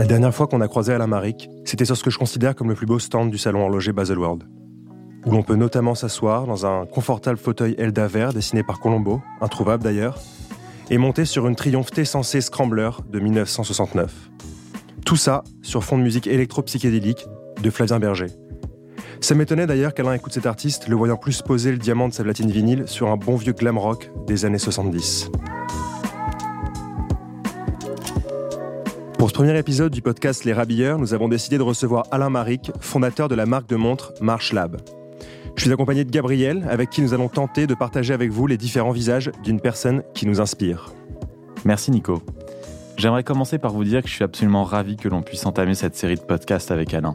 La dernière fois qu'on a croisé Alain Maric, c'était sur ce que je considère comme le plus beau stand du salon horloger Baselworld, où l'on peut notamment s'asseoir dans un confortable fauteuil Elda vert dessiné par Colombo, introuvable d'ailleurs, et monter sur une Triumph T100C Scrambler de 1969. Tout ça sur fond de musique électro-psychédélique de Flavien Berger. Ça m'étonnait d'ailleurs qu'Alain écoute cet artiste, le voyant plus poser le diamant de sa platine vinyle sur un bon vieux glam rock des années 70. Pour ce premier épisode du podcast Les Rabilleurs, nous avons décidé de recevoir Alain Maric, fondateur de la marque de montres March Lab. Je suis accompagné de Gabriel, avec qui nous allons tenter de partager avec vous les différents visages d'une personne qui nous inspire. Merci Nico. J'aimerais commencer par vous dire que je suis absolument ravi que l'on puisse entamer cette série de podcasts avec Alain.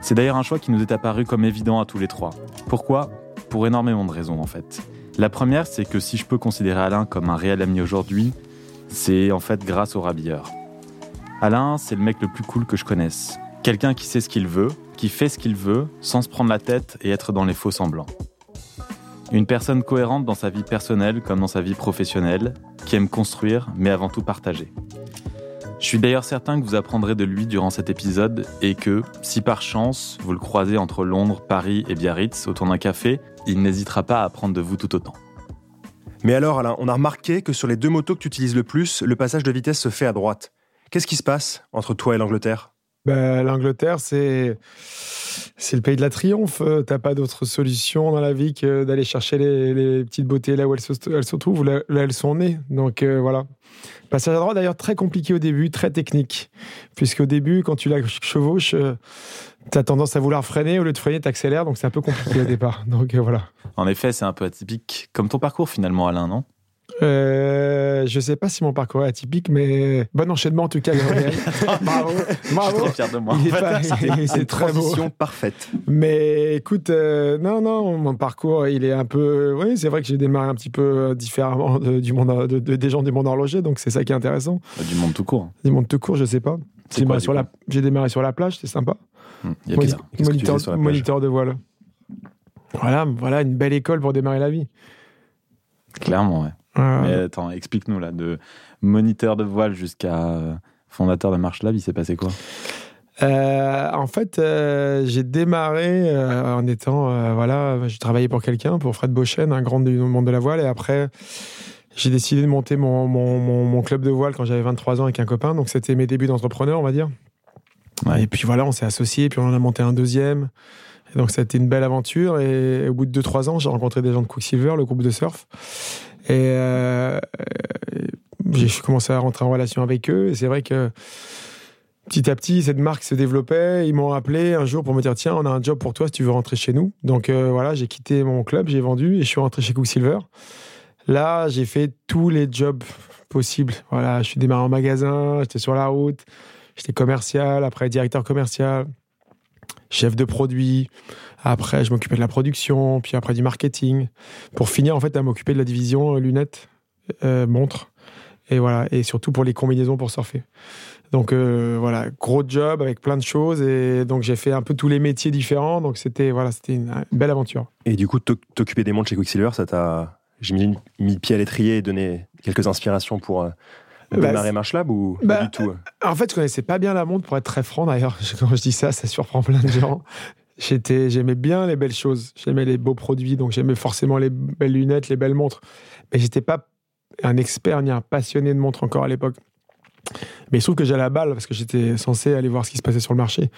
C'est d'ailleurs un choix qui nous est apparu comme évident à tous les trois. Pourquoi? Pour énormément de raisons en fait. La première, c'est que si je peux considérer Alain comme un réel ami aujourd'hui, c'est en fait grâce au rabilleur. Alain, c'est le mec le plus cool que je connaisse. Quelqu'un qui sait ce qu'il veut, qui fait ce qu'il veut, sans se prendre la tête et être dans les faux semblants. Une personne cohérente dans sa vie personnelle comme dans sa vie professionnelle, qui aime construire, mais avant tout partager. Je suis d'ailleurs certain que vous apprendrez de lui durant cet épisode et que, si par chance vous le croisez entre Londres, Paris et Biarritz autour d'un café, il n'hésitera pas à apprendre de vous tout autant. Mais alors, Alain, on a remarqué que sur les deux motos que tu utilises le plus, le passage de vitesse se fait à droite. Qu'est-ce qui se passe entre toi et l'Angleterre? Bah, L'Angleterre, c'est c'est le pays de la triomphe. Euh, t'as pas d'autre solution dans la vie que d'aller chercher les, petites beautés là où elles se, elles se trouvent, là, elles sont nées. Donc euh, voilà. Passage à droite, d'ailleurs, très compliqué au début, très technique. Puisqu'au début, quand tu la chevauches, euh, tu as tendance à vouloir freiner. Au lieu de freiner, tu accélères. Donc c'est un peu compliqué au départ. Donc voilà. En effet, c'est un peu atypique. Comme ton parcours finalement, Alain, non? Euh, je sais pas si mon parcours est atypique, mais bon enchaînement en tout cas, Gabriel. bravo, bravo. Je suis très fier de moi. C'est très transition parfaite. Mais écoute, euh, non, non, mon parcours, il est un peu. Oui, c'est vrai que j'ai démarré un petit peu différemment du monde, de, des gens du monde horloger, donc c'est ça qui est intéressant. Du monde tout court. Du monde tout court, je sais pas. J'ai démarré, sur la... démarré sur la plage, c'est sympa. Hum, y a Moni... moniteur, moniteur de voile. Voilà, voilà une belle école pour démarrer la vie. Clairement, ouais. Mais attends, explique-nous là, de moniteur de voile jusqu'à euh, fondateur de Marche Lab, il s'est passé quoi? Euh, en fait, euh, j'ai démarré en étant, voilà, j'ai travaillé pour quelqu'un, pour Fred Beauchesne, un grand du monde de la voile, et après, j'ai décidé de monter mon, mon, mon, club de voile quand j'avais 23 ans avec un copain, donc c'était mes débuts d'entrepreneur, on va dire. Et puis voilà, on s'est associés, puis on en a monté un deuxième. Et donc ça a été une belle aventure, et au bout de 2-3 ans, j'ai rencontré des gens de Quicksilver, le groupe de surf. Et euh, j'ai commencé à rentrer en relation avec eux. Et c'est vrai que petit à petit, cette marque se développait. Ils m'ont appelé un jour pour me dire tiens, on a un job pour toi si tu veux rentrer chez nous. Donc euh, voilà, j'ai quitté mon club, j'ai vendu et je suis rentré chez Quicksilver. Là, j'ai fait tous les jobs possibles. Voilà, je suis démarré en magasin, j'étais sur la route, j'étais commercial, après directeur commercial, chef de produit. Après, je m'occupais de la production, puis après du marketing. Pour finir, en fait, à m'occuper de la division euh, lunettes, euh, montres, et voilà, et surtout pour les combinaisons pour surfer. Donc euh, voilà, gros job avec plein de choses, et donc j'ai fait un peu tous les métiers différents. Donc c'était voilà, c'était une, belle aventure. Et du coup, t'occuper des montres chez Quicksilver, ça t'a, j'ai mis, le pied à l'étrier et donné quelques inspirations pour bah, démarrer Marche Lab ou pas bah, du tout En fait, je connaissais pas bien la montre, pour être très franc d'ailleurs. Quand je dis ça, ça surprend plein de gens. J'étais, j'aimais bien les belles choses, j'aimais les beaux produits, donc j'aimais forcément les belles lunettes, les belles montres. Mais j'étais pas un expert ni un passionné de montres encore à l'époque. Mais il se trouve que j'allais à balle parce que j'étais censé aller voir ce qui se passait sur le marché.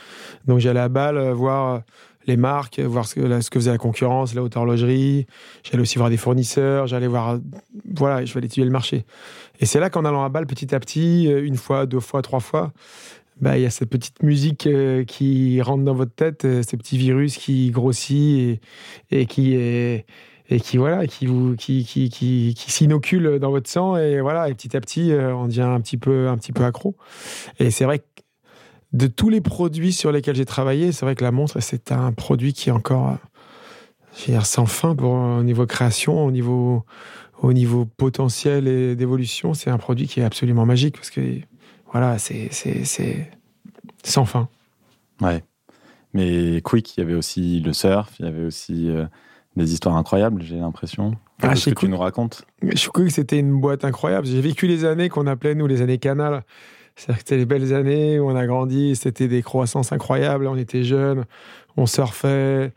Donc j'allais à balle euh, voir les marques, voir ce que, ce que faisait la concurrence, la haute horlogerie. J'allais aussi voir des fournisseurs, j'allais voir, voilà, je vais étudier le marché. Et c'est là qu'en allant à balle petit à petit, euh, une fois, deux fois, trois fois, bah, y a cette petite musique euh, qui rentre dans votre tête, euh, ces petits virus qui grossit et, qui voilà qui s'inocule dans votre sang et voilà et petit à petit euh, on devient un petit peu un petit peu accro. Et c'est vrai que de tous les produits sur lesquels j'ai travaillé c'est vrai que la montre c'est un produit qui est encore dire, sans fin pour au niveau création au niveau au niveau potentiel et d'évolution. C'est un produit qui est absolument magique parce que voilà, c'est sans fin. Ouais. Mais Quick, il y avait aussi le surf, il y avait aussi euh, des histoires incroyables, j'ai l'impression. Ah, ce que tu nous racontes? Je Quick, c'était une boîte incroyable. J'ai vécu les années qu'on appelait, nous, les années Canal. C'était les belles années où on a grandi, c'était des croissances incroyables, on était jeunes, on surfait,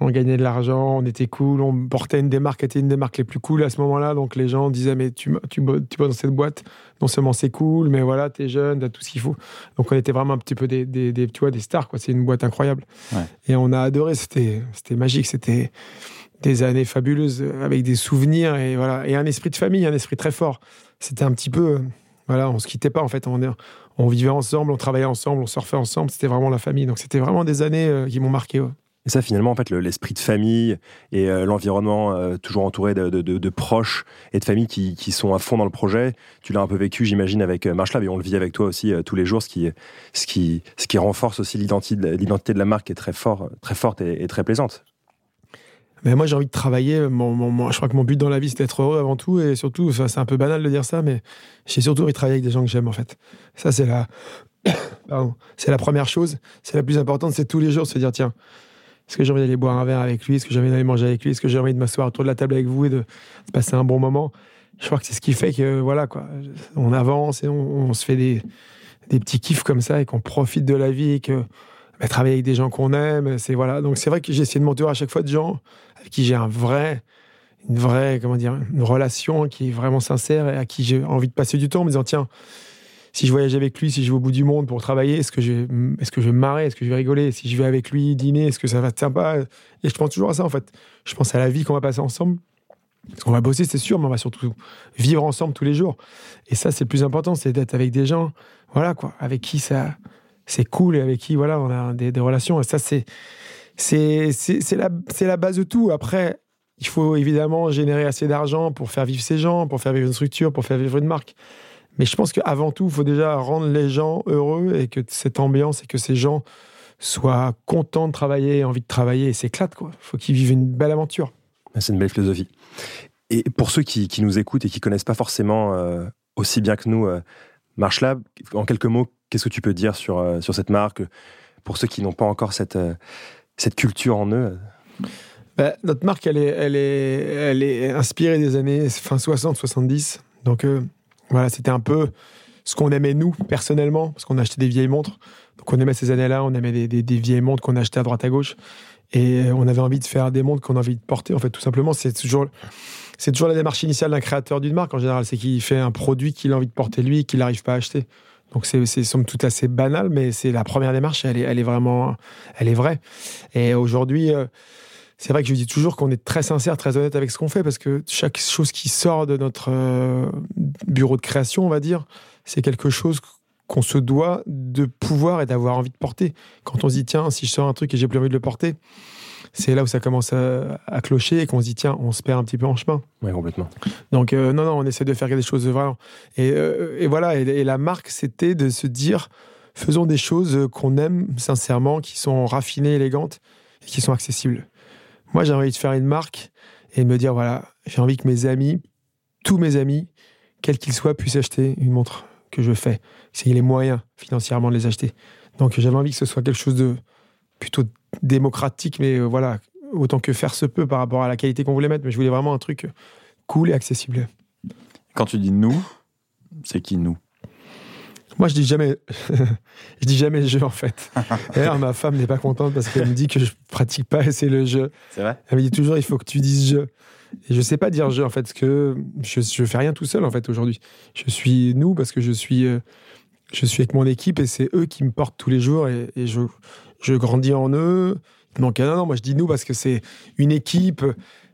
on gagnait de l'argent, on était cool, on portait une des marques était une des marques les plus cool à ce moment-là. Donc les gens disaient mais tu tu dans cette boîte, non seulement c'est cool, mais voilà t'es jeune, t'as tout ce qu'il faut. Donc on était vraiment un petit peu des, des, des tu vois des stars quoi. C'est une boîte incroyable. Ouais. Et on a adoré. C'était c'était magique. C'était des années fabuleuses avec des souvenirs et voilà et un esprit de famille, un esprit très fort. C'était un petit peu voilà, on se quittait pas en fait. On, on vivait ensemble, on travaillait ensemble, on surfait ensemble. C'était vraiment la famille. Donc c'était vraiment des années euh, qui m'ont marqué. Ouais. Et ça, finalement, en fait, l'esprit de famille et euh, l'environnement euh, toujours entouré de, de, de, de, proches et de familles qui, sont à fond dans le projet, tu l'as un peu vécu, j'imagine, avec euh, MarchLab et on le vit avec toi aussi tous les jours, ce qui, ce qui, ce qui renforce aussi l'identité de la marque qui est très, fort, très forte et, très plaisante. Mais moi, j'ai envie de travailler. Je crois que mon but dans la vie, c'est d'être heureux avant tout. Et surtout, c'est un peu banal de dire ça, mais j'ai surtout envie de travailler avec des gens que j'aime, en fait. Ça, c'est la, c'est la première chose. C'est la plus importante. C'est tous les jours se dire, tiens, est-ce que j'ai envie d'aller boire un verre avec lui? Est-ce que j'ai envie d'aller manger avec lui? Est-ce que j'ai envie de m'asseoir autour de la table avec vous et de, passer un bon moment? Je crois que c'est ce qui fait que, voilà, quoi. On avance et on, on se fait des, des petits kiffs comme ça et qu'on profite de la vie et que, bah, travailler avec des gens qu'on aime, c'est voilà. Donc c'est vrai que j'ai essayé de m'entourer à chaque fois de gens avec qui j'ai un vrai, une vraie, comment dire, une relation qui est vraiment sincère et à qui j'ai envie de passer du temps en me disant tiens, si je voyage avec lui, si je vais au bout du monde pour travailler, est-ce que je, est-ce que je vais me marrer, est-ce que je vais rigoler, si je vais avec lui dîner, est-ce que ça va être sympa? Et je pense toujours à ça en fait. Je pense à la vie qu'on va passer ensemble. Parce qu'on va bosser, c'est sûr, mais on va surtout vivre ensemble tous les jours. Et ça, c'est le plus important, c'est d'être avec des gens, voilà quoi, avec qui ça, c'est cool et avec qui voilà on a des, relations et ça c'est c'est c'est la c'est la base de tout après il faut évidemment générer assez d'argent pour faire vivre ces gens pour faire vivre une structure pour faire vivre une marque mais je pense qu'avant tout il faut déjà rendre les gens heureux et que cette ambiance et que ces gens soient contents de travailler envie de travailler et s'éclatent quoi. Faut qu'ils vivent une belle aventure. C'est une belle philosophie. Et pour ceux qui, qui, nous écoutent et qui connaissent pas forcément euh, aussi bien que nous euh, MarchLab en quelques mots Qu'est-ce que tu peux dire sur, euh, sur cette marque pour ceux qui n'ont pas encore cette, euh, cette culture en eux bah, Notre marque, elle est, elle, est, elle est inspirée des années fin 60-70. Donc voilà, c'était un peu ce qu'on aimait nous, personnellement, parce qu'on achetait des vieilles montres. Donc on aimait ces années-là, on aimait des, des, vieilles montres qu'on achetait à droite à gauche. Et on avait envie de faire des montres qu'on a envie de porter. En fait, tout simplement, c'est toujours, c'est toujours la démarche initiale d'un créateur d'une marque en général. C'est qu'il fait un produit qu'il a envie de porter lui et qu'il n'arrive pas à acheter. Donc c'est somme toute assez banal, mais c'est la première démarche, elle est, elle est vraiment, elle est vraie. Et aujourd'hui, euh, c'est vrai que je dis toujours qu'on est très sincère, très honnête avec ce qu'on fait, parce que chaque chose qui sort de notre euh, bureau de création, on va dire, c'est quelque chose qu'on se doit de pouvoir et d'avoir envie de porter. Quand on se dit, tiens, si je sors un truc et j'ai plus envie de le porter, c'est là où ça commence à, à clocher et qu'on se dit tiens on se perd un petit peu en chemin. Oui complètement. Donc euh, non non on essaie de faire des choses vraiment. Et, euh, et voilà et, et, la marque c'était de se dire faisons des choses qu'on aime sincèrement qui sont raffinées élégantes et qui sont accessibles moi j'ai envie de faire une marque et de me dire voilà j'ai envie que mes amis tous mes amis quels qu'ils soient puissent acheter une montre que je fais a les moyens financièrement de les acheter donc j'avais envie que ce soit quelque chose de plutôt démocratique, mais euh, voilà, autant que faire se peut par rapport à la qualité qu'on voulait mettre. Mais je voulais vraiment un truc cool et accessible. Quand tu dis nous, c'est qui nous? Moi, je dis jamais, je dis jamais jeu en fait. D'ailleurs, ma femme n'est pas contente parce qu'elle me dit que je pratique pas assez le jeu. C'est vrai. Elle me dit toujours, il faut que tu dises jeu. Et je sais pas dire jeu en fait, parce que je, je fais rien tout seul en fait aujourd'hui. Je suis nous parce que je suis, euh, je suis avec mon équipe et c'est eux qui me portent tous les jours et, et je, je grandis en eux. Donc, non, non, moi je dis nous parce que c'est une équipe.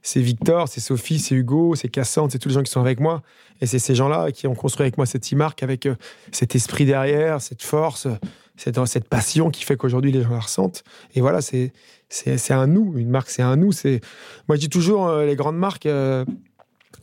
C'est Victor, c'est Sophie, c'est Hugo, c'est Cassandre, c'est tous les gens qui sont avec moi. Et c'est ces gens-là qui ont construit avec moi cette e-marque avec euh, cet esprit derrière, cette force, cette, cette passion qui fait qu'aujourd'hui les gens la ressentent. Et voilà, c'est un nous. Une marque, c'est un nous. Moi je dis toujours, euh, les grandes marques euh,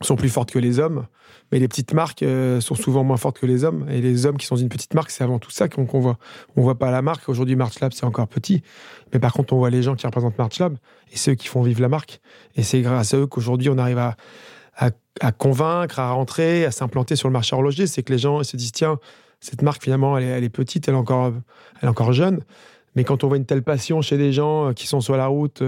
sont plus fortes que les hommes. Mais les petites marques euh, sont souvent moins fortes que les hommes. Et les hommes qui sont une petite marque, c'est avant tout ça qu'on qu voit. On voit pas la marque. Aujourd'hui, MarchLab, c'est encore petit. Mais par contre, on voit les gens qui représentent MarchLab et ceux qui font vivre la marque. Et c'est grâce à eux qu'aujourd'hui, on arrive à, convaincre, à rentrer, à s'implanter sur le marché horloger. C'est que les gens se disent, tiens, cette marque, finalement, elle est, elle est, petite, elle est, encore, elle est encore jeune. Mais quand on voit une telle passion chez des gens qui sont sur la route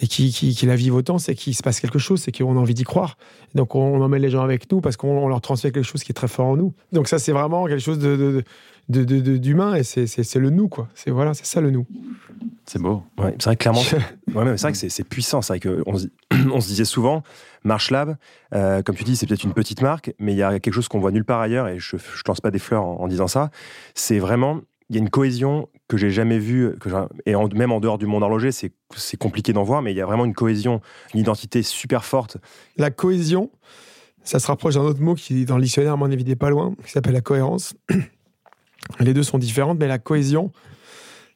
et qui, qui, la vivent autant, c'est qu'il se passe quelque chose, c'est qu'on a envie d'y croire. Donc on, emmène les gens avec nous parce qu'on leur transmet quelque chose qui est très fort en nous. Donc ça, c'est vraiment quelque chose de, d'humain et c'est le nous, quoi. C'est voilà, c'est ça le nous. C'est beau. Ouais, c'est vrai clairement. ouais, c'est vrai que c'est puissant. C'est vrai qu'on on se disait souvent, Marsh Lab, euh, comme tu dis, c'est peut-être une petite marque, mais il y a quelque chose qu'on voit nulle part ailleurs, et je ne lance pas des fleurs en, disant ça. C'est vraiment, il y a une cohésion que j'ai jamais vue, et même en dehors du monde horloger, c'est compliqué d'en voir, mais il y a vraiment une cohésion, une identité super forte. La cohésion, ça se rapproche d'un autre mot qui, dans le dictionnaire, à mon avis, n'est pas loin, qui s'appelle la cohérence. Les deux sont différentes, mais la cohésion,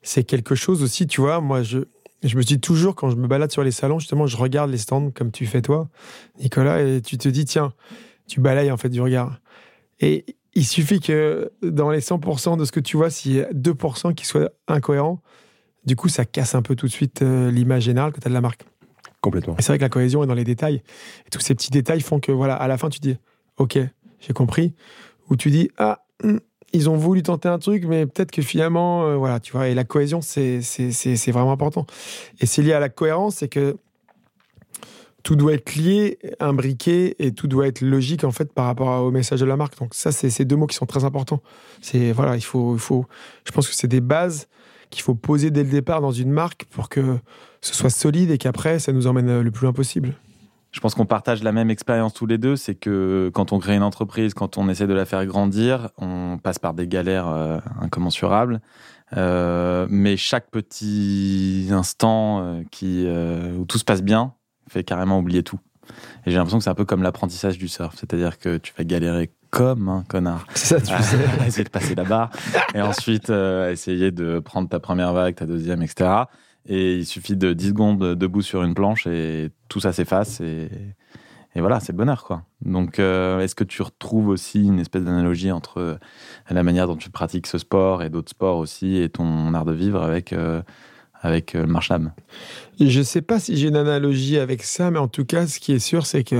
c'est quelque chose aussi, tu vois, moi, je, je me dis toujours, quand je me balade sur les salons, justement, je regarde les stands comme tu fais toi, Nicolas, et tu te dis, tiens, tu balayes en fait du regard. Et il suffit que dans les 100% de ce que tu vois, s'il y a 2% qui soient incohérents, du coup, ça casse un peu tout de suite euh, l'image générale que tu as de la marque. Complètement. Et c'est vrai que la cohésion est dans les détails. Et tous ces petits détails font que, voilà, à la fin, tu dis, OK, j'ai compris. Ou tu dis, ah, hmm, ils ont voulu tenter un truc, mais peut-être que finalement, euh, voilà, tu vois, et la cohésion, c'est vraiment important. Et c'est lié à la cohérence, c'est que tout doit être lié, imbriqué, et tout doit être logique, en fait, par rapport au message de la marque. Donc ça, c'est ces deux mots qui sont très importants. C'est, voilà, il faut, il faut, je pense que c'est des bases qu'il faut poser dès le départ dans une marque pour que ce soit solide et qu'après, ça nous emmène le plus loin possible. Je pense qu'on partage la même expérience tous les deux, c'est que quand on crée une entreprise, quand on essaie de la faire grandir, on passe par des galères euh, incommensurables. Euh, mais chaque petit instant euh, qui, où tout se passe bien fait carrément oublier tout. Et j'ai l'impression que c'est un peu comme l'apprentissage du surf, c'est-à-dire que tu vas galérer comme un connard. Ça, tu sais. essayer de passer la barre et ensuite essayer de prendre ta première vague, ta deuxième, etc. Et il suffit de 10 secondes debout sur une planche et tout ça s'efface. Et, et, voilà, c'est le bonheur, quoi. Donc, euh, est-ce que tu retrouves aussi une espèce d'analogie entre euh, la manière dont tu pratiques ce sport et d'autres sports aussi et ton art de vivre avec, euh, avec le marche Je ne sais pas si j'ai une analogie avec ça, mais en tout cas, ce qui est sûr, c'est que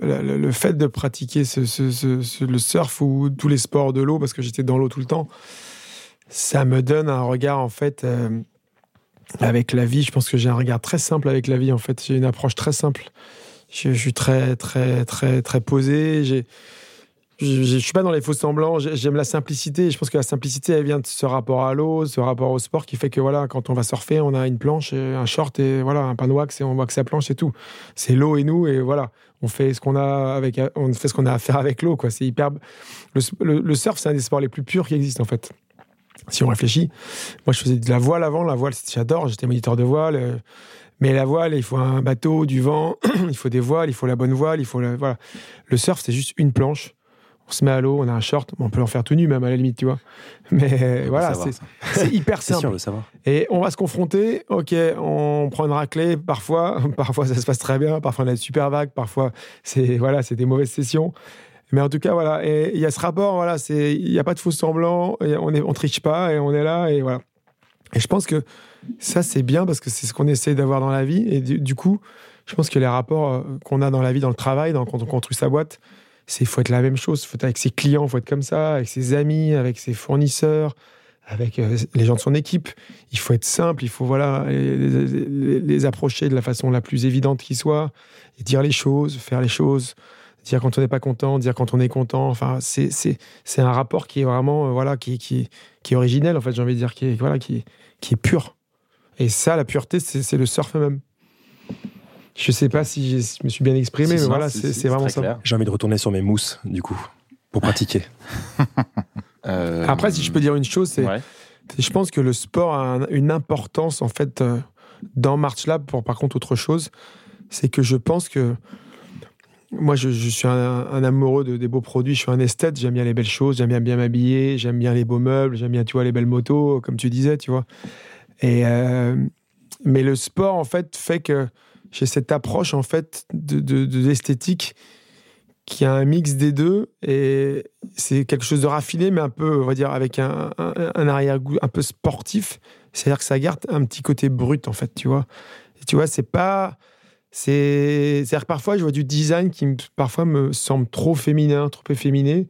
le fait de pratiquer le surf ou tous les sports de l'eau, parce que j'étais dans l'eau tout le temps, ça me donne un regard, en fait avec la vie. Je pense que j'ai un regard très simple avec la vie. En fait, j'ai une approche très simple. Je, suis très, très, très, très posé. Je, je, suis pas dans les faux semblants. J'aime la simplicité. Je pense que la simplicité, elle vient de ce rapport à l'eau, ce rapport au sport qui fait que voilà, quand on va surfer, on a une planche, un short et voilà, un pan de wax et on voit que sa planche et tout. C'est l'eau et nous et voilà, on fait ce qu'on a avec, on fait ce qu'on a à faire avec l'eau. C'est hyper. Le, surf, c'est un des sports les plus purs qui existent en fait si on réfléchit. Moi, je faisais de la voile avant. La voile, j'adore. J'étais moniteur de voile. Euh, mais la voile, il faut un bateau, du vent, il faut des voiles, il faut la bonne voile, il faut voilà. Le surf, c'est juste une planche. On se met à l'eau, on a un short, on peut en faire tout nu même à la limite, tu vois. Mais voilà, c'est hyper simple. Et on va se confronter. Ok, on prend une raclée parfois, parfois ça se passe très bien, parfois on a des super vagues, parfois c'est voilà, c'est des mauvaises sessions. Mais en tout cas, voilà. Et il y a ce rapport, voilà. Il n'y a pas de faux semblant, on ne on triche pas et on est là et voilà. Et je pense que ça, c'est bien parce que c'est ce qu'on essaie d'avoir dans la vie. Et du, coup, je pense que les rapports euh, qu'on a dans la vie, dans le travail, dans, quand on construit sa boîte, c'est faut être la même chose. faut être avec ses clients, faut être comme ça, avec ses amis, avec ses fournisseurs, avec euh, les gens de son équipe. Il faut être simple, il faut voilà les, approcher de la façon la plus évidente qui soit, et dire les choses, faire les choses dire quand on n'est pas content, dire quand on est content. Enfin, c'est, un rapport qui est vraiment, euh, voilà, qui, qui, qui est originel, en fait, j'ai envie de dire, qui voilà, qui, qui est pur. Et ça, la pureté, c'est, le surf même. Je sais pas si je me suis bien exprimé, mais voilà, c'est, vraiment ça. J'ai envie de retourner sur mes mousses, du coup, pour pratiquer. Euh, Après, si je peux dire une chose, c'est, je pense que le sport a une importance, en fait, euh, dans March Lab, pour par contre autre chose, c'est que je pense que moi, je, suis un, amoureux de, des beaux produits. Je suis un esthète. J'aime bien les belles choses. J'aime bien bien m'habiller. J'aime bien les beaux meubles. J'aime bien, tu vois, les belles motos, comme tu disais, tu vois. Et euh, mais le sport, en fait, fait que j'ai cette approche, en fait, de, l'esthétique qui a un mix des deux. Et c'est quelque chose de raffiné, mais un peu, on va dire, avec un, un arrière-goût un peu sportif. C'est-à-dire que ça garde un petit côté brut, en fait, tu vois. Tu vois, c'est pas c'est, c'est-à-dire parfois, je vois du design qui parfois me semble trop féminin, trop efféminé.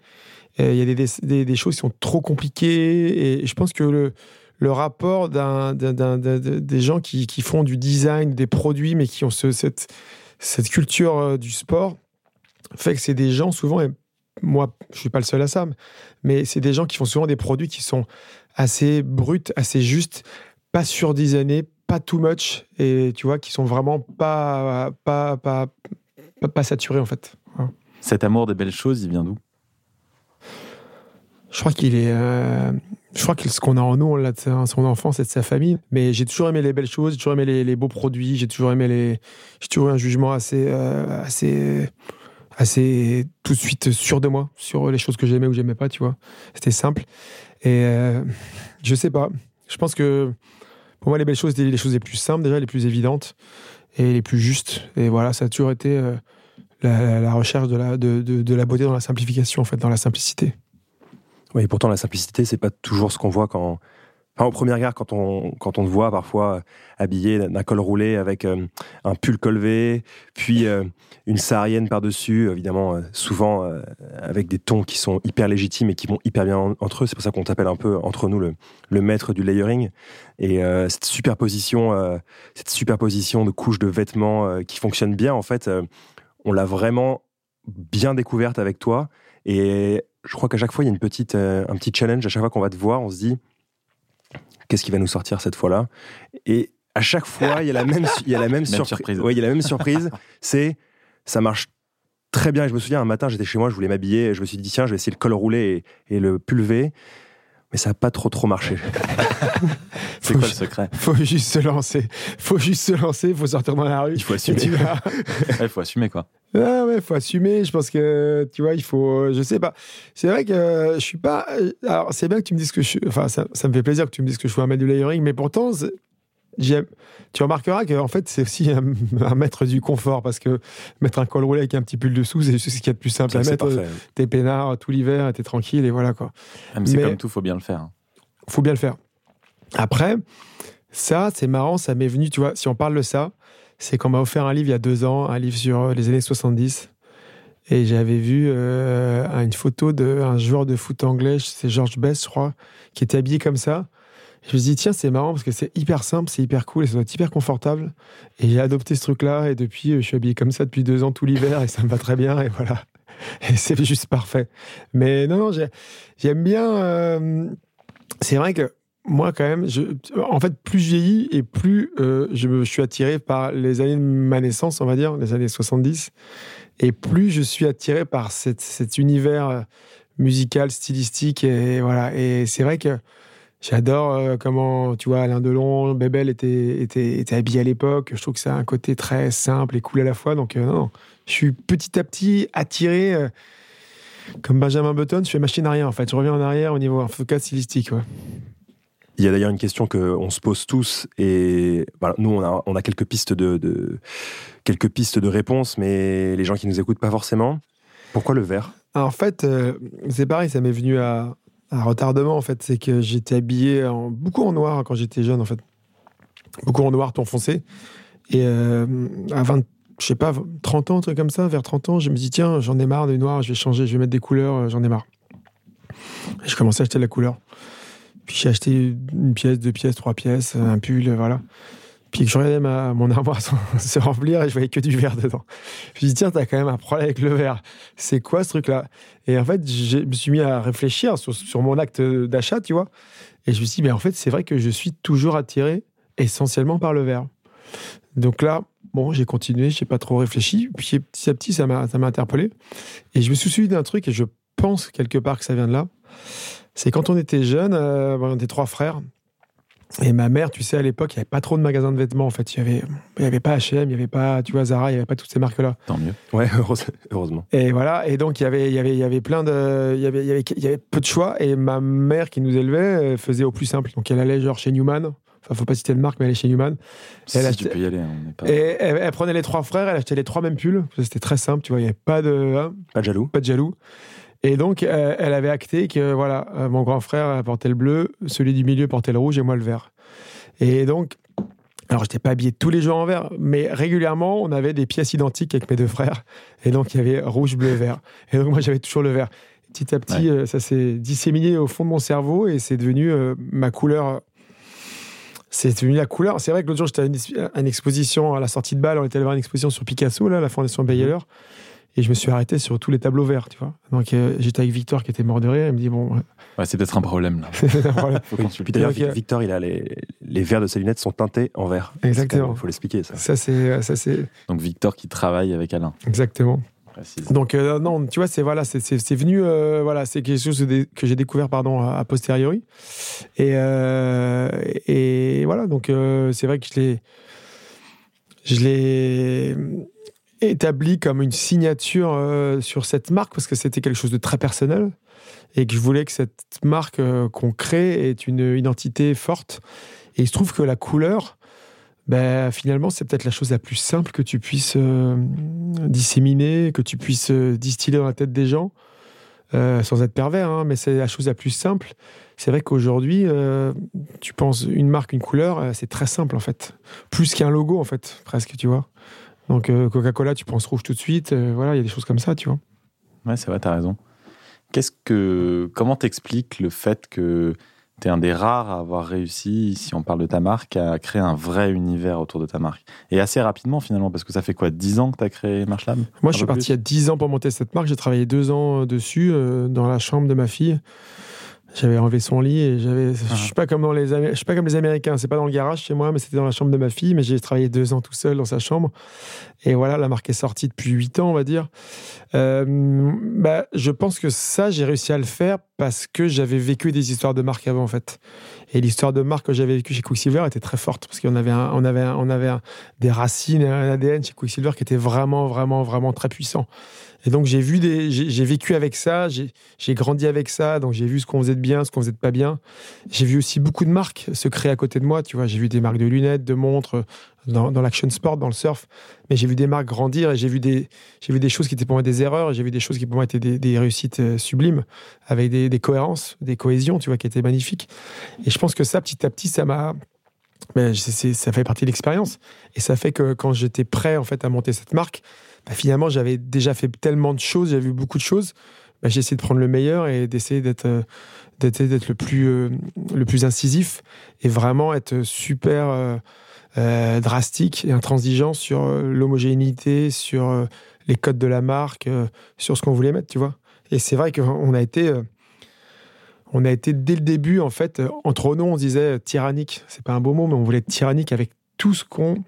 Il y a des, des, des, choses qui sont trop compliquées. Et je pense que le rapport des gens qui, font du design, des produits, mais qui ont ce- cette, culture euh, du sport, fait que c'est des gens souvent, et moi je suis pas le seul à ça, mais c'est des gens qui font souvent des produits qui sont assez bruts, assez justes, pas surdesignés, pas too much, et tu vois, qui sont vraiment pas, pas, pas, pas, pas saturés en fait. Cet amour des belles choses, il vient d'où? Je crois qu'il est. euh, je crois que ce qu'on a en nous, on l'a de son enfance et de sa famille. Mais j'ai toujours aimé les belles choses, j'ai toujours aimé les, beaux produits, j'ai toujours aimé les. J'ai toujours eu un jugement assez, euh, assez, assez tout de suite sûr de moi sur les choses que j'aimais ou j'aimais pas. Tu vois, c'était simple. Et euh, je sais pas. Je pense que pour moi, les belles choses, c'était les choses les plus simples déjà, les plus évidentes et les plus justes. Et voilà, ça a toujours été euh, la, la recherche de la, de, de, de la beauté dans la simplification, en fait, dans la simplicité. Oui, et pourtant la simplicité, c'est pas toujours ce qu'on voit quand. Enfin, au premier regard, quand on, quand on te voit parfois euh, habillé d'un col roulé avec euh, un pull col V, puis euh, une saharienne par-dessus, évidemment, souvent avec des tons qui sont hyper légitimes et qui vont hyper bien en- entre eux. C'est pour ça qu'on t'appelle un peu, entre nous, le, le maître du layering. Et cette superposition, cette superposition de couches de vêtements qui fonctionne bien, en fait, on l'a vraiment bien découverte avec toi. Et je crois qu'à chaque fois, il y a une petite, euh, un petit challenge. À chaque fois qu'on va te voir, on se dit qu'est-ce qui va nous sortir cette fois-là? Et à chaque fois, il y a la même, il y a la même, surpri- surprise. Ouais, il y a la même surprise. C'est ça marche très bien. Et je me souviens, un matin, j'étais chez moi, je voulais m'habiller. Je me suis dit, tiens, je vais essayer le col roulé et, et le pulvé. Mais ça n'a pas trop, trop marché. C'est quoi le secret? Faut juste se lancer. Faut juste se lancer. Faut sortir dans la rue. Il faut assumer. vas- Il faut assumer quoi. Ah ouais, faut assumer. Je pense que tu vois, il faut. Je sais pas. C'est vrai que euh, je suis pas. Alors c'est bien que tu me dises que je. suis- Enfin, ça, ça me fait plaisir que tu me dises que je suis un du layering, mais pourtant. Tu remarqueras que en fait, c'est aussi un, un maître du confort parce que mettre un col roulé avec un petit pull dessous, c'est juste ce qu'il y a de plus simple à mettre. T'es peinard tout l'hiver, t'es tranquille et voilà quoi. Ah, mais c'est comme tout, faut bien le faire. hein. faut bien le faire. Après, ça, c'est marrant, ça m'est venu, tu vois, si on parle de ça, c'est qu'on m'a offert un livre il y a deux ans, un livre sur euh, les années 70. Et j'avais vu euh, une photo d'un joueur de foot anglais, c'est George Best, je crois, qui était habillé comme ça. Je me suis dit, tiens, c'est marrant parce que c'est hyper simple, c'est hyper cool et ça doit être hyper confortable. Et j'ai adopté ce truc-là et depuis, je suis habillé comme ça depuis deux ans tout l'hiver et ça me va très bien et voilà. Et c'est juste parfait. Mais non, non, j'ai- j'aime bien. euh, c'est vrai que moi, quand même, en fait, plus je vieillis et plus euh, je, me, suis attiré par les années de ma naissance, on va dire, les années 70, et plus je suis attiré par cette, cet univers euh, musical, stylistique, et voilà. Et c'est vrai que j'adore euh, comment, tu vois, Alain Delon, Bébel était, était, était habillé à l'époque. Je trouve que ça a un côté très simple et cool à la fois. Donc, euh, non, non, je suis petit à petit attiré. euh, comme Benjamin Button, je fais machine arrière en fait. Je reviens en arrière au niveau en tout cas stylistique. Ouais. Il y a d'ailleurs une question qu'on se pose tous, et voilà, nous, on a, on a quelques, pistes de, de- quelques pistes de réponses, mais les gens qui nous écoutent, pas forcément. Pourquoi le vert? En fait, euh, c'est pareil, ça m'est venu à, à retardement en fait. C'est que j'étais habillé en, beaucoup en noir quand j'étais jeune en fait. Beaucoup en noir, ton foncé. Et euh, à 20, je sais pas, 30 ans, un truc comme ça, vers 30 ans, je me dis tiens, j'en ai marre du noir, je vais changer, je vais mettre des couleurs, euh, j'en ai marre. Et je commençais à acheter de la couleur. Puis j'ai acheté une pièce, deux pièces, trois pièces, un pull, voilà. Puis je regardais ma, mon armoire se- remplir et je voyais que du vert dedans. Je me dis tiens, t'as quand même un problème avec le vert. C'est quoi ce truc-là? Et en fait, je me suis mis à réfléchir sur, sur mon acte d'achat, tu vois. Et je me suis dit, mais en fait, c'est vrai que je suis toujours attiré essentiellement par le vert. Donc là, bon, j'ai continué, j'ai pas trop réfléchi. Puis petit à petit, ça m'a interpellé. Et je me suis souvenu d'un truc, et je pense quelque part que ça vient de là. C'est quand on était jeune, euh, on était trois frères. Et ma mère, tu sais, à l'époque, il n'y avait pas trop de magasins de vêtements. En fait, il n'y avait, il y avait pas H&M, il n'y avait pas, tu vois, Zara, il n'y avait pas toutes ces marques-là. Tant mieux. Ouais, heureuse- heureusement. Et voilà, et donc il y avait, il y avait, il y avait plein de, il y avait, il y avait, il y avait peu de choix. Et ma mère qui nous élevait euh, faisait au plus simple. Donc elle allait genre chez Newman. Enfin, faut pas citer de marque, mais elle allait chez Newman. Si, Elle tu peux y aller. hein, On pas... Et elle, elle prenait les trois frères, elle achetait les trois mêmes pulls. C'était très simple, tu vois, il n'y avait pas de, hein, Pas de jaloux pas de jaloux. Et donc, euh, elle avait acté que voilà, euh, mon grand frère portait le bleu, celui du milieu portait le rouge et moi le vert. Et donc, alors j'étais pas habillé tous les jours en vert, mais régulièrement, on avait des pièces identiques avec mes deux frères. Et donc, il y avait rouge, bleu, vert. Et donc, moi, j'avais toujours le vert. Petit à petit, euh, ça s'est disséminé au fond de mon cerveau et c'est devenu ma couleur c'est devenu la couleur. C'est vrai que l'autre jour, j'étais à une, exposition à la sortie de balle. On était allé voir une exposition sur Picasso, là, la Fondation Bayeler. Et je me suis arrêté sur tous les tableaux verts, tu vois. Donc euh, j'étais avec Victor qui était mort de rire. Il me dit bon. Ouais, c'est peut-être un problème là. Puis d'ailleurs, Victor, il a les, les verres de ses lunettes sont teintés en vert. Exactement. Il faut l'expliquer ça. Ça c'est ça c'est. Donc Victor qui travaille avec Alain. Exactement. Donc euh, non, tu vois, c'est voilà, c'est venu, euh, voilà, c'est quelque chose que j'ai découvert pardon a, posteriori. Et euh, et voilà, donc c'est vrai que je l'ai, je l'ai établi comme une signature sur cette marque parce que c'était quelque chose de très personnel et que je voulais que cette marque qu'on crée ait une identité forte. Et il se trouve que la couleur, ben, finalement, c'est peut-être la chose la plus simple que tu puisses euh, disséminer, que tu puisses euh, distiller dans la tête des gens, euh, sans être pervers, hein, mais c'est la chose la plus simple. C'est vrai qu'aujourd'hui, tu penses une marque, une couleur, c'est très simple en fait. Plus qu'un logo en fait, presque, tu vois. Donc Coca-Cola, tu penses rouge tout de suite, voilà, il y a des choses comme ça, tu vois. Ouais, c'est vrai, tu as raison. Qu'est-ce que, comment t'expliques le fait que tu es un des rares à avoir réussi, si on parle de ta marque, à créer un vrai univers autour de ta marque? Et assez rapidement finalement, parce que ça fait quoi 10 ans que tu as créé Marchlab? Moi, je suis parti il y a 10 ans pour monter cette marque. J'ai travaillé deux ans dessus, euh, dans la chambre de ma fille. J'avais enlevé son lit et j'avais. Je suis pas comme dans les. Je suis pas comme les Américains. C'est pas dans le garage chez moi, mais c'était dans la chambre de ma fille. Mais j'ai travaillé deux ans tout seul dans sa chambre. Et voilà, la marque est sortie depuis huit ans, on va dire. Euh, bah, je pense que ça, j'ai réussi à le faire parce que j'avais vécu des histoires de marque avant, en fait. Et l'histoire de marque que j'avais vécue chez Quicksilver était très forte parce qu'on avait, on avait, on avait des racines un ADN chez Quicksilver qui était vraiment, vraiment, vraiment très puissant. Et donc j'ai vu des, j'ai vécu avec ça, j'ai grandi avec ça, donc j'ai vu ce qu'on faisait de bien, ce qu'on faisait de pas bien. J'ai vu aussi beaucoup de marques se créer à côté de moi, tu vois. J'ai vu des marques de lunettes, de montres, dans, l'action sport, dans le surf, mais j'ai vu des marques grandir et j'ai vu des, vu des choses qui étaient pour moi des erreurs, et j'ai vu des choses qui pour moi étaient des, réussites euh, sublimes, avec des, des, cohérences, des cohésions, tu vois, qui étaient magnifiques. Et je pense que ça, petit à petit, ça m'a, ben, ça fait partie de l'expérience. Et ça fait que quand j'étais prêt en fait à monter cette marque, bah, finalement, j'avais déjà fait tellement de choses, j'avais vu beaucoup de choses. Bah, j'ai essayé de prendre le meilleur et d'essayer d'être euh, le plus euh, le plus incisif et vraiment être super euh, drastique et intransigeant sur l'homogénéité, sur les codes de la marque, sur ce qu'on voulait mettre, tu vois. Et c'est vrai qu'on a été on a été dès le début en fait entre nous on disait tyrannique, c'est pas un beau mot mais on voulait être tyrannique avec tout ce qu'on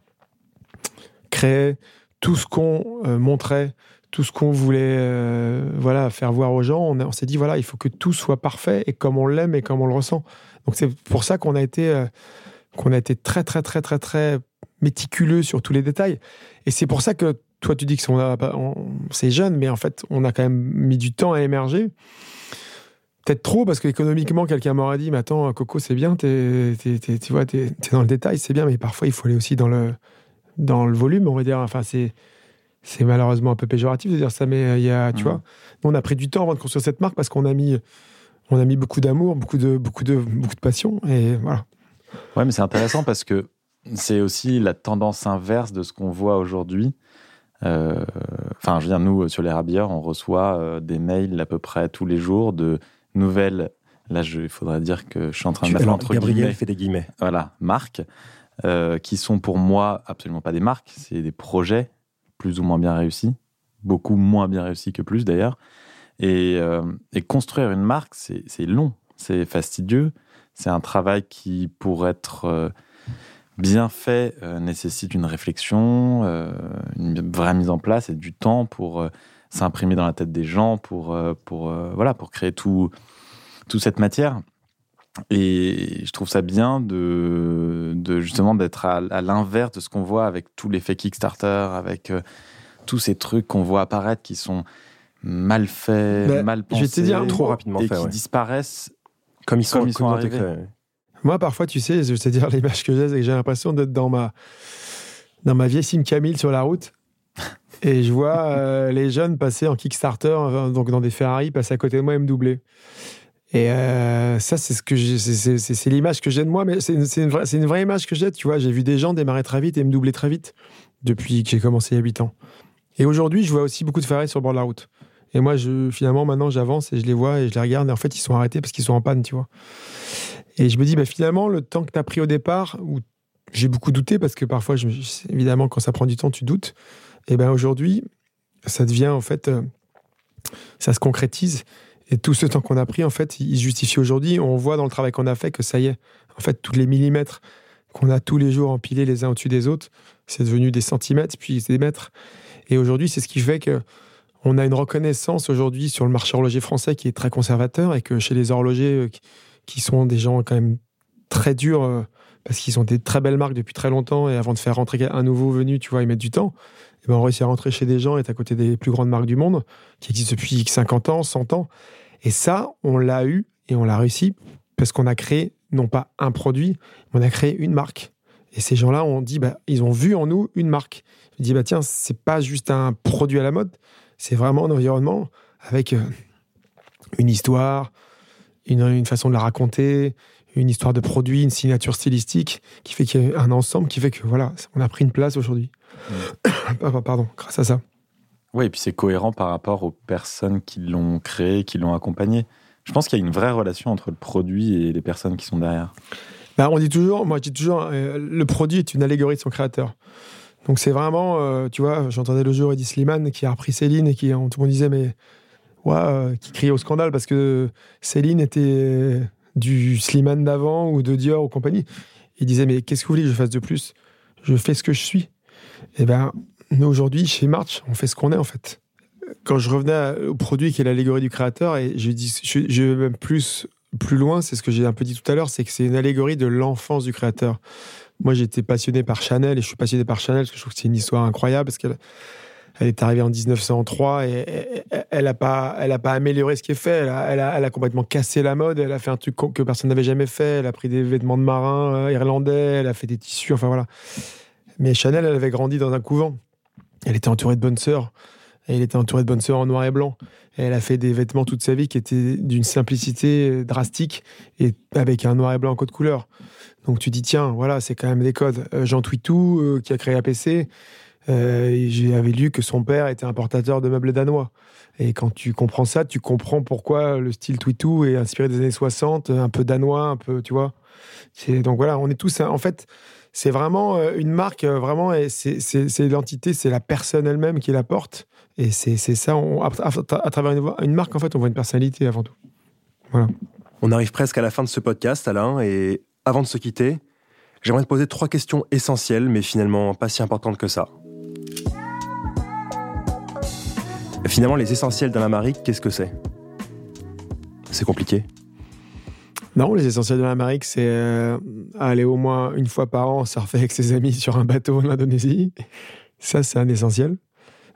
créait, tout ce qu'on euh, montrait, tout ce qu'on voulait euh, voilà, faire voir aux gens, on, s'est dit, voilà, il faut que tout soit parfait et comme on l'aime et comme on le ressent. Donc c'est pour ça qu'on a été, euh, qu'on a été très, très, très, très, très méticuleux sur tous les détails. Et c'est pour ça que toi, tu dis que c'est jeune, mais en fait, on a quand même mis du temps à émerger. Peut-être trop, parce qu'économiquement, quelqu'un m'aurait dit, mais attends, Coco, c'est bien, tu vois, t'es es dans le détail, c'est bien, mais parfois, il faut aller aussi dans le, dans le volume, on va dire. Enfin, c'est c'est malheureusement un peu péjoratif de dire ça, mais euh, il y a, tu mmh. vois, on a pris du temps avant de construire cette marque parce qu'on a mis, on a mis beaucoup d'amour, beaucoup de, beaucoup de, beaucoup de passion, et voilà. Ouais, mais c'est intéressant parce que c'est aussi la tendance inverse de ce qu'on voit aujourd'hui. Euh, enfin, je dire, nous, sur les rabières, on reçoit euh, des mails à peu près tous les jours de nouvelles. Là, il faudrait dire que je suis en train de mettre entre Gabriel fait des guillemets. Voilà, marque euh, qui sont pour moi absolument pas des marques, c'est des projets plus ou moins bien réussis, beaucoup moins bien réussis que plus d'ailleurs. Et, euh, construire une marque, c'est long, c'est fastidieux, c'est un travail qui, pour être euh, bien fait, nécessite une réflexion, une vraie mise en place et du temps pour s'imprimer dans la tête des gens, pour, pour, voilà, pour créer tout, toute cette matière. Et je trouve ça bien de, de justement d'être à, l'inverse de ce qu'on voit avec tous les faits Kickstarter, avec euh, tous ces trucs qu'on voit apparaître qui sont mal faits, bah, mal pensés, je vais te dire, trop rapidement et qui disparaissent comme ils sont, comme ils sont arrivés. Moi, parfois, tu sais, je vais te dire l'image que j'ai, c'est que j'ai l'impression d'être dans ma dans ma vieille Sim Camille sur la route. Et je vois euh, les jeunes passer en Kickstarter, donc dans des Ferrari, passer à côté de moi et me doubler. Et euh, ça, c'est ce que c'est l'image que j'ai de moi, mais c'est une, vraie, une vraie image que j'ai. Tu vois, j'ai vu des gens démarrer très vite et me doubler très vite depuis que j'ai commencé il y a 8 ans. Et aujourd'hui, je vois aussi beaucoup de Ferrari sur le bord de la route. Et moi, je, finalement, maintenant, j'avance et je les vois et je les regarde. Et en fait, ils sont arrêtés parce qu'ils sont en panne, tu vois. Et je me dis, bah, finalement, le temps que tu as pris au départ, où j'ai beaucoup douté, parce que parfois, je, évidemment, quand ça prend du temps, tu doutes. Et ben aujourd'hui, ça devient, en fait, euh, ça se concrétise. Et tout ce temps qu'on a pris, en fait, il justifie aujourd'hui. On voit dans le travail qu'on a fait que ça y est, en fait, tous les millimètres qu'on a tous les jours empilés les uns au-dessus des autres, c'est devenu des centimètres, puis des mètres. Et aujourd'hui, c'est ce qui fait que on a une reconnaissance aujourd'hui sur le marché horloger français qui est très conservateur et que chez les horlogers euh, qui sont des gens quand même très durs euh, parce qu'ils ont des très belles marques depuis très longtemps et avant de faire rentrer un nouveau venu, tu vois, ils mettent du temps. Et ben on réussit à rentrer chez des gens et à côté des plus grandes marques du monde qui existent depuis 50 ans, 100 ans. Et ça, on l'a eu et on l'a réussi parce qu'on a créé non pas un produit, mais on a créé une marque. Et ces gens-là ont dit, bah, ils ont vu en nous une marque. Ils dit, bah tiens, c'est pas juste un produit à la mode, c'est vraiment un environnement avec euh, une histoire, une, façon de la raconter, une histoire de produit, une signature stylistique qui fait qu'il y a un ensemble qui fait que voilà, on a pris une place aujourd'hui. Pardon, grâce à ça. Oui, et puis c'est cohérent par rapport aux personnes qui l'ont créé, qui l'ont accompagné. Je pense qu'il y a une vraie relation entre le produit et les personnes qui sont derrière. Bah, on dit toujours, moi je dis toujours, euh, le produit est une allégorie de son créateur. Donc c'est vraiment, euh, tu vois, j'entendais le jour Eddie Slimane qui a repris Céline et qui, tout le disait, mais ouais, euh, qui criait au scandale parce que Céline était du Slimane d'avant ou de Dior ou compagnie. Il disait, mais qu'est-ce que vous voulez que je fasse de plus? Je fais ce que je suis. Et eh ben, nous aujourd'hui, chez March, on fait ce qu'on est en fait. Quand je revenais au produit qui est l'allégorie du créateur, et je dis, vais même plus, plus loin, c'est ce que j'ai un peu dit tout à l'heure, c'est que c'est une allégorie de l'enfance du créateur. Moi, j'étais passionné par Chanel et je suis passionné par Chanel parce que je trouve que c'est une histoire incroyable parce qu'elle elle est arrivée en 1903 et elle n'a pas, elle a pas amélioré ce qui est fait. Elle a, complètement cassé la mode. Elle a fait un truc que personne n'avait jamais fait. Elle a pris des vêtements de marin euh, irlandais. Elle a fait des tissus. Enfin voilà. Mais Chanel, elle avait grandi dans un couvent. Elle était entourée de bonnes sœurs. elle était entourée de bonnes sœurs en noir et blanc. Elle a fait des vêtements toute sa vie qui étaient d'une simplicité drastique et avec un noir et blanc en code couleur. Donc tu dis, tiens, voilà, c'est quand même des codes. Euh, Jean Twitou, euh, qui a créé APC, euh, j'avais lu que son père était importateur de meubles danois. Et quand tu comprends ça, tu comprends pourquoi le style Twitou est inspiré des années 60, un peu danois, un peu, tu vois. Donc voilà, on est tous, en fait, c'est vraiment une marque, vraiment, c'est l'entité, c'est la personne elle-même qui la porte. Et c'est ça, on, à, à, travers une, une, marque, en fait, on voit une personnalité avant tout. Voilà. On arrive presque à la fin de ce podcast, Alain, et avant de se quitter, j'aimerais te poser trois questions essentielles, mais finalement pas si importantes que ça. Finalement, les essentiels d'un Amérique, qu'est-ce que c'est? C'est compliqué Non, les essentiels de l'Amérique, c'est euh, aller au moins une fois par an surfer avec ses amis sur un bateau en Indonésie. Ça, c'est un essentiel.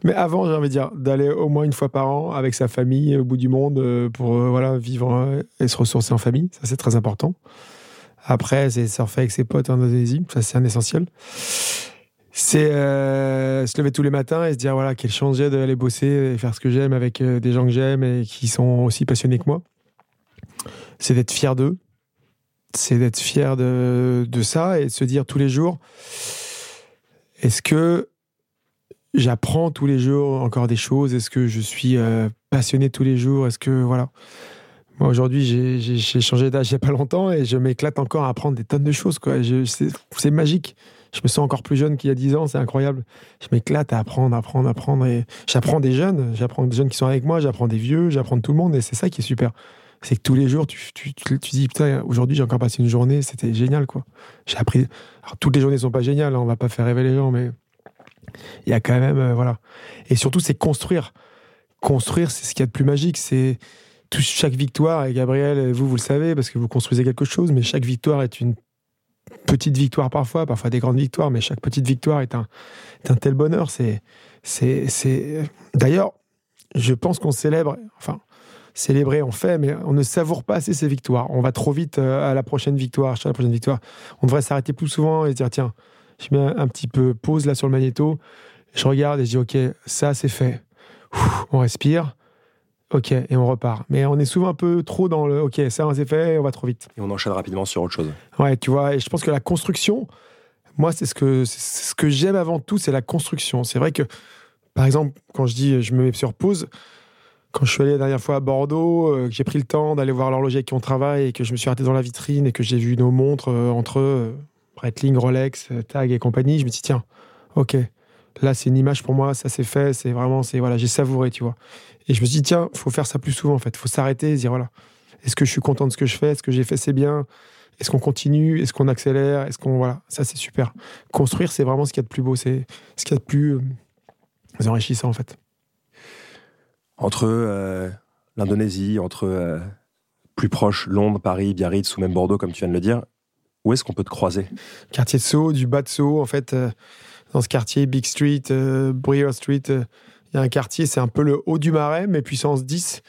Mais avant, j'ai envie de dire, d'aller au moins une fois par an avec sa famille au bout du monde euh, pour euh, voilà, vivre et se ressourcer en famille. Ça, c'est très important. Après, c'est surfer avec ses potes en Indonésie. Ça, c'est un essentiel. C'est euh, se lever tous les matins et se dire voilà, quelle chance j'ai d'aller bosser et faire ce que j'aime avec euh, des gens que j'aime et qui sont aussi passionnés que moi. C'est d'être fier d'eux. C'est d'être fier de, de ça et de se dire tous les jours est-ce que j'apprends tous les jours encore des choses? Est-ce que je suis euh, passionné tous les jours? Est-ce que voilà moi, aujourd'hui, j'ai changé d'âge il n'y a pas longtemps et je m'éclate encore à apprendre des tonnes de choses. C'est magique. Je me sens encore plus jeune qu'il y a 10 ans, c'est incroyable. Je m'éclate à apprendre, apprendre, apprendre. Et j'apprends des jeunes, j'apprends des jeunes qui sont avec moi, j'apprends des vieux, j'apprends tout le monde. Et c'est ça qui est super. C'est que tous les jours, tu, tu, tu, dis, putain, aujourd'hui, j'ai encore passé une journée, c'était génial, quoi. J'ai appris. Alors, toutes les journées ne sont pas géniales, hein, on va pas faire rêver les gens, mais il y a quand même, euh, voilà. Et surtout, c'est construire. Construire, c'est ce qu'il y a de plus magique. C'est chaque victoire, et Gabriel, vous, vous le savez, parce que vous construisez quelque chose, mais chaque victoire est une petite victoire parfois, parfois des grandes victoires, mais chaque petite victoire est un, un tel bonheur. C'est, c'est, c'est... D'ailleurs, je pense qu'on célèbre, enfin, célébrer, on fait, mais on ne savoure pas assez ces victoires. On va trop vite euh, à la prochaine victoire, à la prochaine victoire. On devrait s'arrêter plus souvent et se dire, tiens, je mets un petit peu pause là sur le magnéto, je regarde et je dis, ok, ça c'est fait. on respire. Ok, et on repart. Mais on est souvent un peu trop dans le ok, ça c'est fait, on va trop vite. Et on enchaîne rapidement sur autre chose. Ouais, tu vois, et je pense que la construction, moi, c'est ce que, ce que j'aime avant tout, c'est la construction. C'est vrai que, par exemple, quand je dis je me mets sur pause, quand je suis allé la dernière fois à Bordeaux, que j'ai pris le temps d'aller voir l'horloger avec qui on travaille et que je me suis arrêté dans la vitrine et que j'ai vu nos montres entre eux, Breitling, Rolex, Tag et compagnie, je me dis tiens, ok, là c'est une image pour moi, ça c'est fait, c'est vraiment, c'est voilà, j'ai savouré, tu vois. Et je me dit tiens, faut faire ça plus souvent en fait, faut s'arrêter et se dire voilà, est-ce que je suis content de ce que je fais, est-ce que j'ai fait c'est bien, est-ce qu'on continue, est-ce qu'on accélère, est-ce qu'on voilà, ça c'est super. Construire c'est vraiment ce qu'il y a de plus beau, c'est ce qu'il y a de plus euh, enrichissant en fait. Entre euh, l'Indonésie, entre euh, plus proche Londres, Paris, Biarritz ou même Bordeaux comme tu viens de le dire, où est-ce qu'on peut te croiser? Quartier de Sceaux, du bas de Sceaux, en fait, euh, dans ce quartier, Big Street, euh, Brewer Street, euh, il y a un quartier, c'est un peu le haut du marais, mais puissance 10.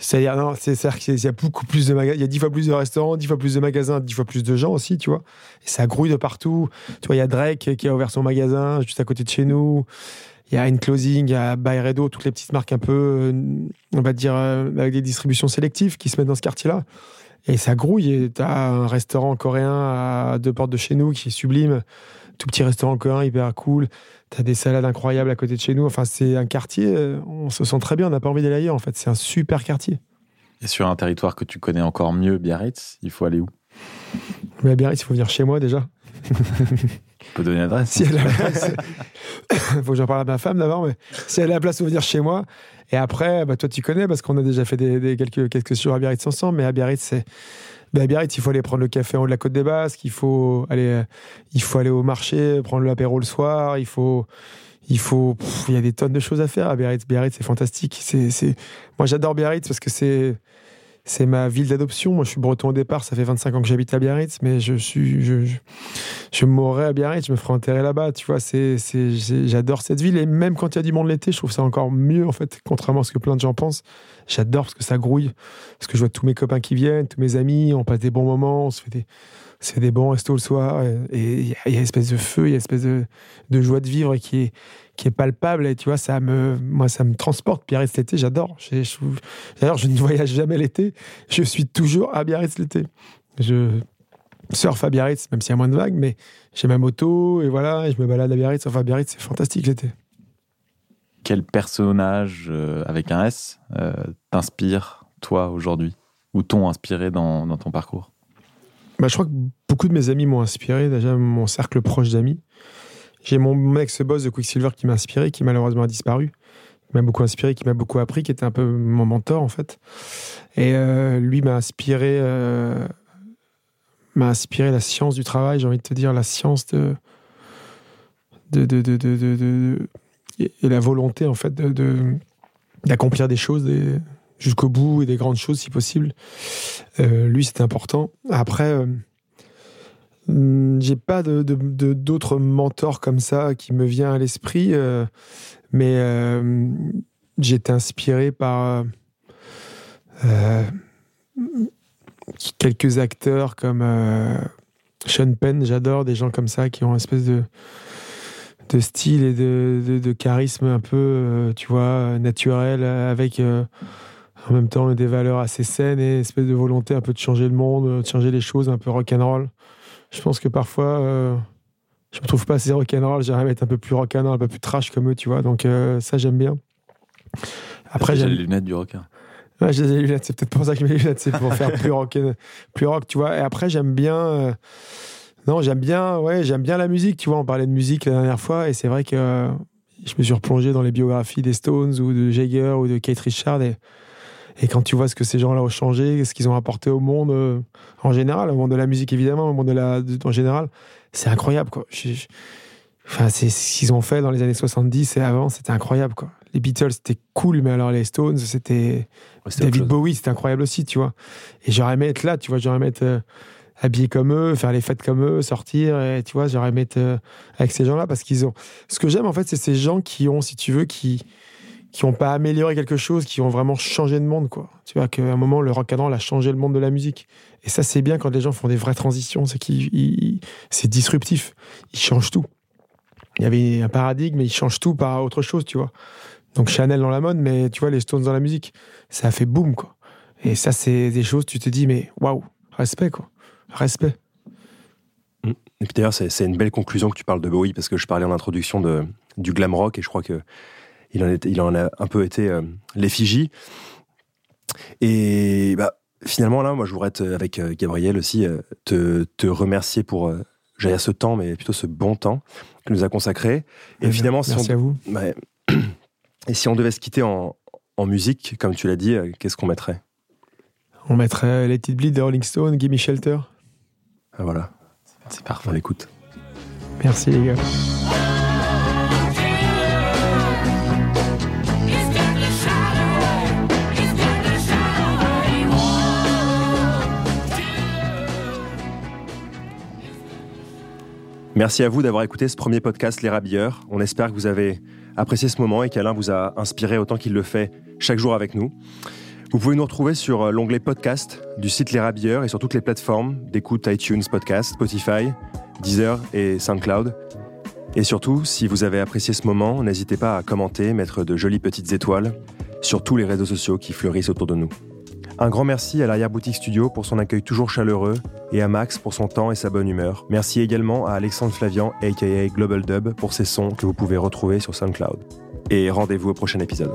C'est-à-dire, c'est qu'il y a beaucoup plus de magasins, il y a dix fois plus de restaurants, dix fois plus de magasins, dix fois plus de gens aussi, tu vois. Et ça grouille de partout. Tu vois, il y a Drake qui a ouvert son magasin juste à côté de chez nous. Il y a Closing, il y a Bayredo, toutes les petites marques un peu, on va dire, avec des distributions sélectives qui se mettent dans ce quartier-là. Et ça grouille. Tu as un restaurant coréen à deux portes de chez nous qui est sublime. Tout petit restaurant coréen hyper cool. Tu as des salades incroyables à côté de chez nous. Enfin, c'est un quartier, euh, on se sent très bien. On n'a pas envie d'aller ailleurs, en fait. C'est un super quartier. Et sur un territoire que tu connais encore mieux, Biarritz, il faut aller où? Mais à Biarritz, il faut venir chez moi déjà. Tu peux donner l'adresse Si elle a la place. faut que j'en parle à ma femme d'abord, mais si elle a la place, il faut venir chez moi. Et après, bah, toi, tu connais parce qu'on a déjà fait des, quelques, quelques jours à Biarritz ensemble. Mais à Biarritz, c'est. Bah, à Biarritz, il faut aller prendre le café en haut de la côte des Basques. Il faut aller, il faut aller au marché, prendre l'apéro le soir. Il faut. Il faut, y a des tonnes de choses à faire à Biarritz. Biarritz, c'est fantastique. C'est, c'est, moi, j'adore Biarritz parce que c'est, c'est ma ville d'adoption. Moi, je suis breton au départ. Ça fait 25 ans que j'habite à Biarritz, mais je suis, mourrai à Biarritz. Je me ferai enterrer là-bas. Tu vois, c'est, c'est, j'adore cette ville. Et même quand il y a du monde l'été, je trouve ça encore mieux, en fait, contrairement à ce que plein de gens pensent. J'adore parce que ça grouille. Parce que je vois tous mes copains qui viennent, tous mes amis. On passe des bons moments. On se fait des, c'est des bons restos le soir. Et il y, a une espèce de feu, il y a une espèce de, de joie de vivre qui est, qui est palpable et tu vois ça me moi ça me transporte Biarritz l'été j'adore d'ailleurs je ne voyage jamais l'été je suis toujours à Biarritz l'été je surfe à Biarritz même s'il y a moins de vagues mais j'ai ma moto et voilà et je me balade à Biarritz. Enfin Biarritz c'est fantastique l'été quel personnage euh, avec un S euh, t'inspire toi aujourd'hui? Ou t'ont inspiré dans, dans, ton parcours? Bah, je crois que beaucoup de mes amis m'ont inspiré. Déjà mon cercle proche d'amis. J'ai mon ex-boss de Quicksilver qui m'a inspiré, qui malheureusement a disparu, qui m'a beaucoup inspiré, qui m'a beaucoup appris, qui était un peu mon mentor en fait. Et euh, lui m'a inspiré, euh, m'a inspiré la science du travail, j'ai envie de te dire la science de de, de, de, de et la volonté en fait d'accomplir des choses jusqu'au bout et des grandes choses si possible. Euh, lui, c'était important. Après, Hmm, j'ai pas de, d'autres mentors comme ça qui me vient à l'esprit, euh, mais euh, j'ai été inspiré par euh, quelques acteurs comme Sean Penn, j'adore des gens comme ça qui ont une espèce de, de style et de, de, charisme un peu, tu vois, naturel, avec en même temps des valeurs assez saines et une espèce de volonté un peu de changer le monde, de changer les choses, un peu rock'n'roll je pense que parfois, euh, je me trouve pas assez rock'n'roll. J'aimerais être un peu plus rock'n'roll, un peu plus trash comme eux, tu vois. Donc euh, ça, j'aime bien. Après, j'ai les lunettes du rock. Ouais, j'ai les lunettes. C'est peut-être pour ça que mets les lunettes, c'est pour faire plus rock, plus rock, tu vois. Et après, j'aime bien. Euh, non, j'aime bien. Ouais, j'aime bien la musique. Tu vois, on parlait de musique la dernière fois, et c'est vrai que je me suis replongé dans les biographies des Stones ou de Jagger ou de Kate Richard et quand tu vois ce que ces gens-là ont changé, ce qu'ils ont apporté au monde euh, en général, au monde de la musique évidemment, au monde de la, en général, c'est incroyable quoi. enfin, c'est ce qu'ils ont fait dans les années 70 et avant, c'était incroyable quoi. Les Beatles c'était cool, mais alors les Stones c'était David Bowie, c'était incroyable aussi, tu vois. Et j'aurais aimé être là, tu vois, j'aurais aimé être euh, habillé comme eux, faire les fêtes comme eux, sortir, et tu vois, j'aurais aimé être euh, avec ces gens-là parce qu'ils ont. Ce que j'aime en fait, c'est ces gens qui ont, si tu veux, qui qui n'ont pas amélioré quelque chose, qui ont vraiment changé de monde, quoi. Tu vois, qu'à un moment, le rock and roll a changé le monde de la musique. Et ça, c'est bien quand les gens font des vraies transitions, c'est qu'ils, c'est disruptif. Ils changent tout. Il y avait un paradigme, mais ils changent tout par autre chose, tu vois. Donc Chanel dans la mode, mais tu vois, les Stones dans la musique, ça a fait boum, quoi. Et ça, c'est des choses, tu te dis, mais waouh, respect, quoi. Respect. Et puis d'ailleurs, c'est une belle conclusion que tu parles de Bowie, parce que je parlais en introduction de, du glam rock, et je crois que il en, il en a un peu été l'effigie. Et bah, finalement, là, moi, je voudrais, avec Gabriel aussi, te, te remercier pour j'allais ce temps, mais plutôt ce bon temps que nous a consacré. Et finalement, si merci à vous. et si on devait se quitter en, en musique, comme tu l'as dit, qu'est-ce qu'on mettrait? On mettrait Let It Bleed de Rolling Stone, Gimme Shelter. Ah, voilà. C'est parfait. On l'écoute. Merci les gars. Merci à vous d'avoir écouté ce premier podcast Les Rabilleurs. On espère que vous avez apprécié ce moment et qu'Alain vous a inspiré autant qu'il le fait chaque jour avec nous. Vous pouvez nous retrouver sur euh, l'onglet podcast du site Les Rabilleurs et sur toutes les plateformes d'écoute iTunes Podcast, Spotify, Deezer et SoundCloud. Et surtout, si vous avez apprécié ce moment, n'hésitez pas à commenter, mettre de jolies petites étoiles sur tous les réseaux sociaux qui fleurissent autour de nous. Un grand merci à l'arrière-boutique studio pour son accueil toujours chaleureux et à Max pour son temps et sa bonne humeur. Merci également à Alexandre Flavian, aka Global Dub, pour ses sons que vous pouvez retrouver sur SoundCloud. Et rendez-vous au prochain épisode.